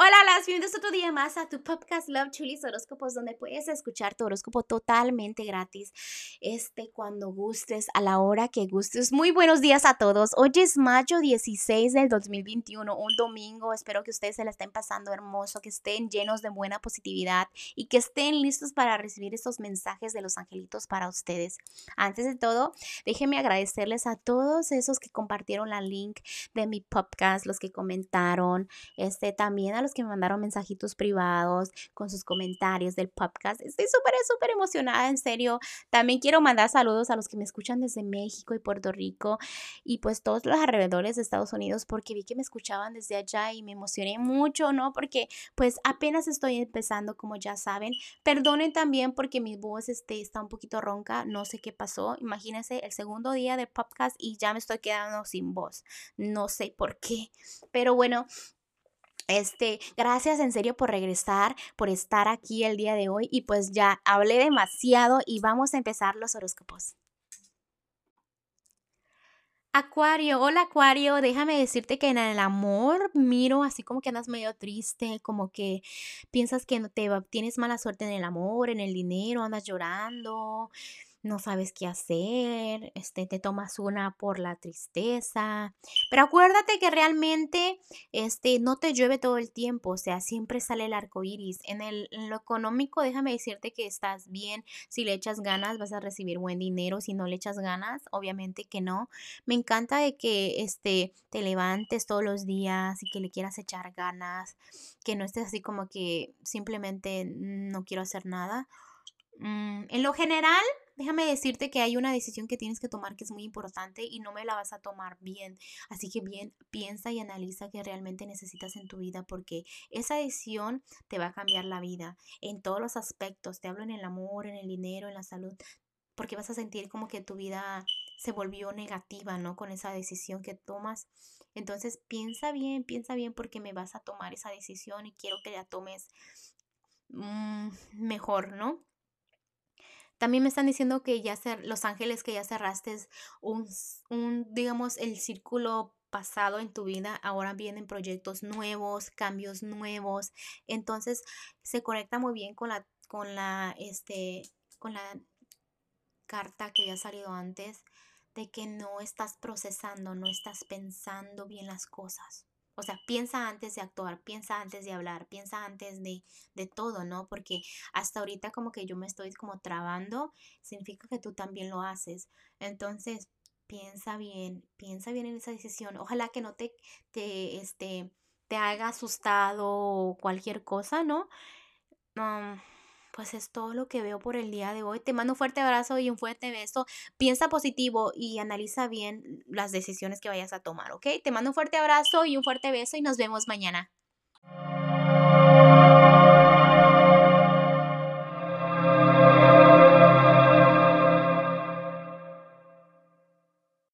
Hola, las bienvenidos otro día más a tu podcast Love Chulis Horóscopos, donde puedes escuchar tu horóscopo totalmente gratis. Este, cuando gustes, a la hora que gustes. Muy buenos días a todos. Hoy es mayo 16 del 2021, un domingo. Espero que ustedes se la estén pasando hermoso, que estén llenos de buena positividad y que estén listos para recibir estos mensajes de los angelitos para ustedes. Antes de todo, déjenme agradecerles a todos esos que compartieron la link de mi podcast, los que comentaron, este, también a los que me mandaron mensajitos privados con sus comentarios del podcast. Estoy súper, súper emocionada, en serio. También quiero mandar saludos a los que me escuchan desde México y Puerto Rico y pues todos los alrededores de Estados Unidos porque vi que me escuchaban desde allá y me emocioné mucho, ¿no? Porque pues apenas estoy empezando, como ya saben. Perdonen también porque mi voz este, está un poquito ronca, no sé qué pasó. Imagínense el segundo día de podcast y ya me estoy quedando sin voz. No sé por qué. Pero bueno, este, gracias en serio por regresar, por estar aquí el día de hoy y pues ya hablé demasiado y vamos a empezar los horóscopos. Acuario, hola Acuario, déjame decirte que en el amor miro así como que andas medio triste, como que piensas que no te tienes mala suerte en el amor, en el dinero, andas llorando, no sabes qué hacer, este, te tomas una por la tristeza. Pero acuérdate que realmente este, no te llueve todo el tiempo, o sea, siempre sale el arco iris. En, el, lo económico, déjame decirte que estás bien. Si le echas ganas, vas a recibir buen dinero. Si no le echas ganas, obviamente que no. Me encanta de que este, te levantes todos los días y que le quieras echar ganas, que no estés así como que simplemente no quiero hacer nada. Mm, en lo general, déjame decirte que hay una decisión que tienes que tomar que es muy importante y no me la vas a tomar bien. Así que bien, piensa y analiza qué realmente necesitas en tu vida porque esa decisión te va a cambiar la vida en todos los aspectos. Te hablo en el amor, en el dinero, en la salud, porque vas a sentir como que tu vida se volvió negativa, ¿no? Con esa decisión que tomas. Entonces piensa bien, piensa bien porque me vas a tomar esa decisión y quiero que la tomes mm, mejor, ¿no? También me están diciendo que ya Los Ángeles, que ya cerraste un, un, digamos, el círculo pasado en tu vida, ahora vienen proyectos nuevos, cambios nuevos. Entonces se conecta muy bien con la, con la, este, con la carta que había salido antes de que no estás procesando, no estás pensando bien las cosas. O sea, piensa antes de actuar, piensa antes de hablar, piensa antes de, de, todo, ¿no? Porque hasta ahorita como que yo me estoy como trabando, significa que tú también lo haces. Entonces, piensa bien, piensa bien en esa decisión. Ojalá que no te, te, este, te haga asustado o cualquier cosa, ¿no? Um, pues es todo lo que veo por el día de hoy. Te mando un fuerte abrazo y un fuerte beso. Piensa positivo y analiza bien las decisiones que vayas a tomar, ¿ok? Te mando un fuerte abrazo y un fuerte beso y nos vemos mañana.